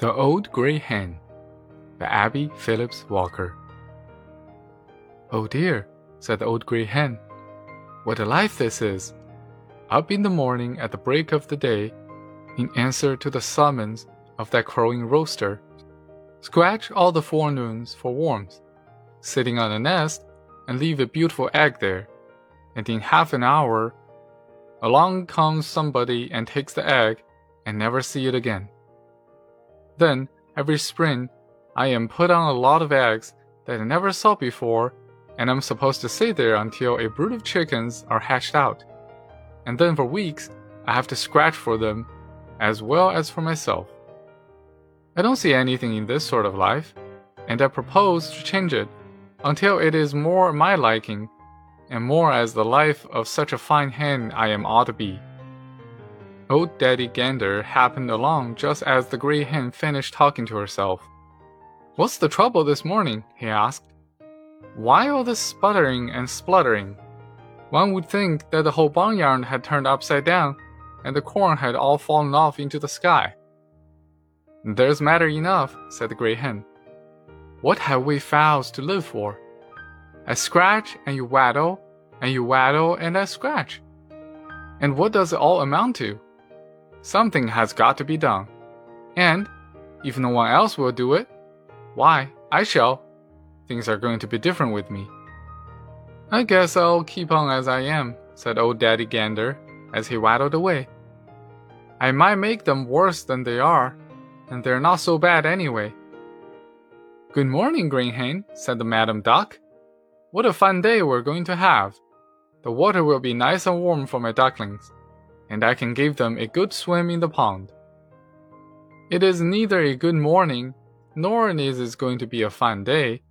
The Old Grey Hen by Abbie Phillips Walker. Oh dear, said the old grey hen, what a life this is! Up in the morning at the break of the day, in answer to the summons of that crowing rooster, scratch all the forenoons for warmth, sitting on a nest and leave a beautiful egg there, and in half an hour, along comes somebody and takes the egg and never see it again. Then, every spring, I am put on a lot of eggs that I never saw before, and I'm supposed to sit there until a brood of chickens are hatched out. And then for weeks, I have to scratch for them as well as for myself. I don't see anything in this sort of life, and I propose to change it until it is more my liking and more as the life of such a fine hen I am ought to be. Old Daddy Gander happened along just as the gray hen finished talking to herself. What's the trouble this morning? he asked. Why all this sputtering and spluttering? One would think that the whole barnyard had turned upside down and the corn had all fallen off into the sky. There's matter enough, said the gray hen. What have we fowls to live for? I scratch and you waddle, and you waddle and I scratch. And what does it all amount to? Something has got to be done. And, if no one else will do it, why, I shall. Things are going to be different with me. I guess I'll keep on as I am, said old Daddy Gander as he waddled away. I might make them worse than they are, and they're not so bad anyway. Good morning, Green Hen, said the Madam Duck. What a fine day we're going to have. The water will be nice and warm for my ducklings and I can give them a good swim in the pond. It is neither a good morning, nor is it going to be a fine day,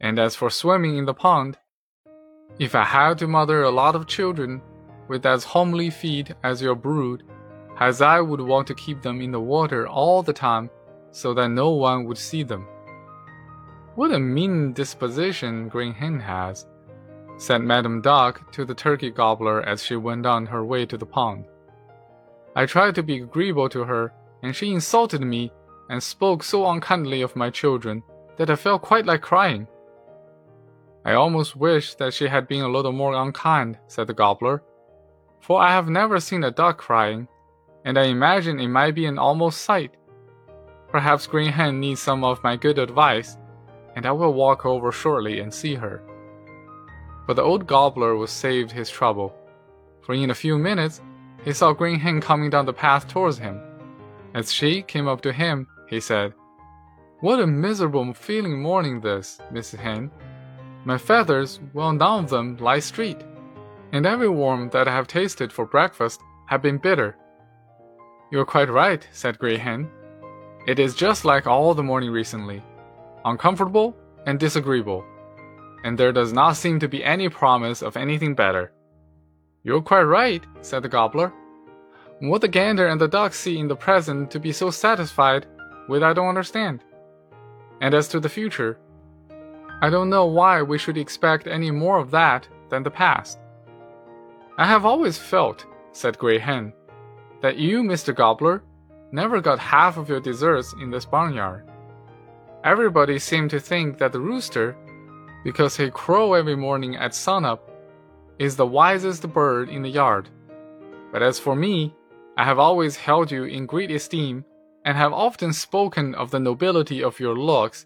and as for swimming in the pond, if I had to mother a lot of children with as homely feet as your brood, as I would want to keep them in the water all the time so that no one would see them. What a mean disposition Green Hen has, said Madam Duck to the turkey gobbler as she went on her way to the pond. I tried to be agreeable to her, and she insulted me and spoke so unkindly of my children that I felt quite like crying. I almost wish that she had been a little more unkind, said the gobbler, for I have never seen a duck crying, and I imagine it might be an almost sight. Perhaps Green Hen needs some of my good advice, and I will walk over shortly and see her. But the old gobbler was saved his trouble, for in a few minutes he saw Green Hen coming down the path towards him. As she came up to him, he said, What a miserable feeling morning this, Mrs. Hen. My feathers, well, none of them lie straight, and every worm that I have tasted for breakfast have been bitter. You're quite right, said Grey Hen. It is just like all the morning recently, uncomfortable and disagreeable, and there does not seem to be any promise of anything better. You're quite right, said the gobbler. What the gander and the duck see in the present to be so satisfied with, I don't understand. And as to the future, I don't know why we should expect any more of that than the past. I have always felt, said Grey Hen, that you, Mr. Gobbler, never got half of your deserts in this barnyard. Everybody seemed to think that the rooster, because he crow every morning at sunup, is the wisest bird in the yard. But as for me, I have always held you in great esteem, and have often spoken of the nobility of your looks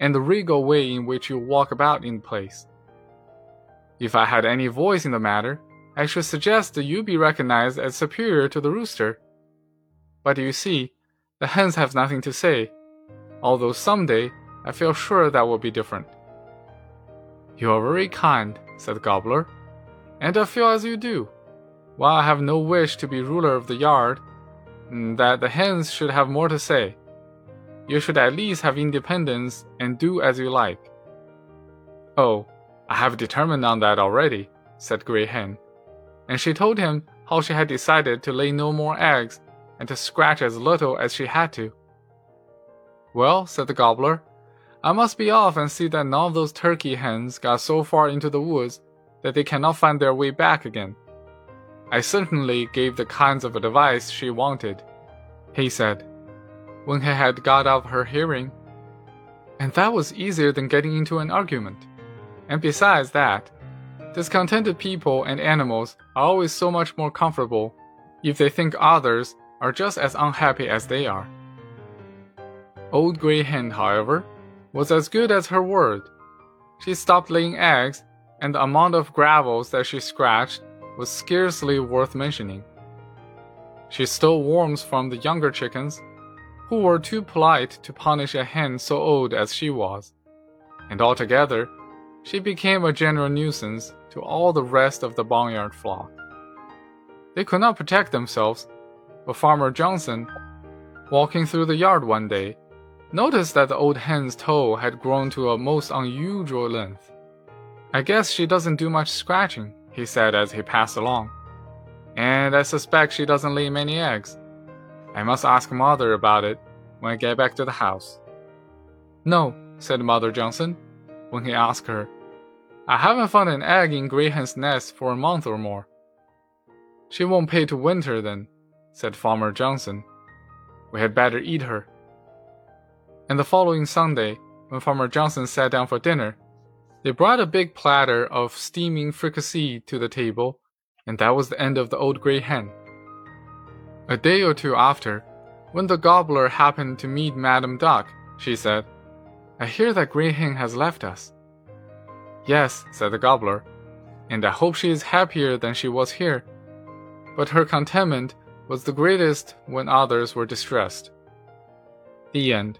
and the regal way in which you walk about in place. If I had any voice in the matter, I should suggest that you be recognized as superior to the rooster. But you see, the hens have nothing to say, although someday I feel sure that will be different. You are very kind, said the gobbler and I feel as you do. While I have no wish to be ruler of the yard, mm, that the hens should have more to say. You should at least have independence and do as you like. Oh, I have determined on that already, said Grey Hen, and she told him how she had decided to lay no more eggs and to scratch as little as she had to. Well, said the gobbler, I must be off and see that none of those turkey hens got so far into the woods that they cannot find their way back again. I certainly gave the kinds of advice she wanted. He said, when he had got out of her hearing. And that was easier than getting into an argument. And besides that, discontented people and animals are always so much more comfortable if they think others are just as unhappy as they are. Old Grey Hen, however, was as good as her word. She stopped laying eggs, and the amount of gravels that she scratched was scarcely worth mentioning. She stole worms from the younger chickens, who were too polite to punish a hen so old as she was, and altogether, she became a general nuisance to all the rest of the barnyard flock. They could not protect themselves, but Farmer Johnson, walking through the yard one day, noticed that the old hen's toe had grown to a most unusual length. I guess she doesn't do much scratching, he said as he passed along. And I suspect she doesn't lay many eggs. I must ask Mother about it when I get back to the house. No, said Mother Johnson, when he asked her. I haven't found an egg in Grey Hen's nest for a month or more. She won't pay to winter then, said Farmer Johnson. We had better eat her. And the following Sunday, when Farmer Johnson sat down for dinner, they brought a big platter of steaming fricassee to the table, and that was the end of the old grey hen. A day or two after, when the gobbler happened to meet Madam Duck, she said, I hear that Grey Hen has left us. Yes, said the gobbler, and I hope she is happier than she was here. But her contentment was the greatest when others were distressed. The end.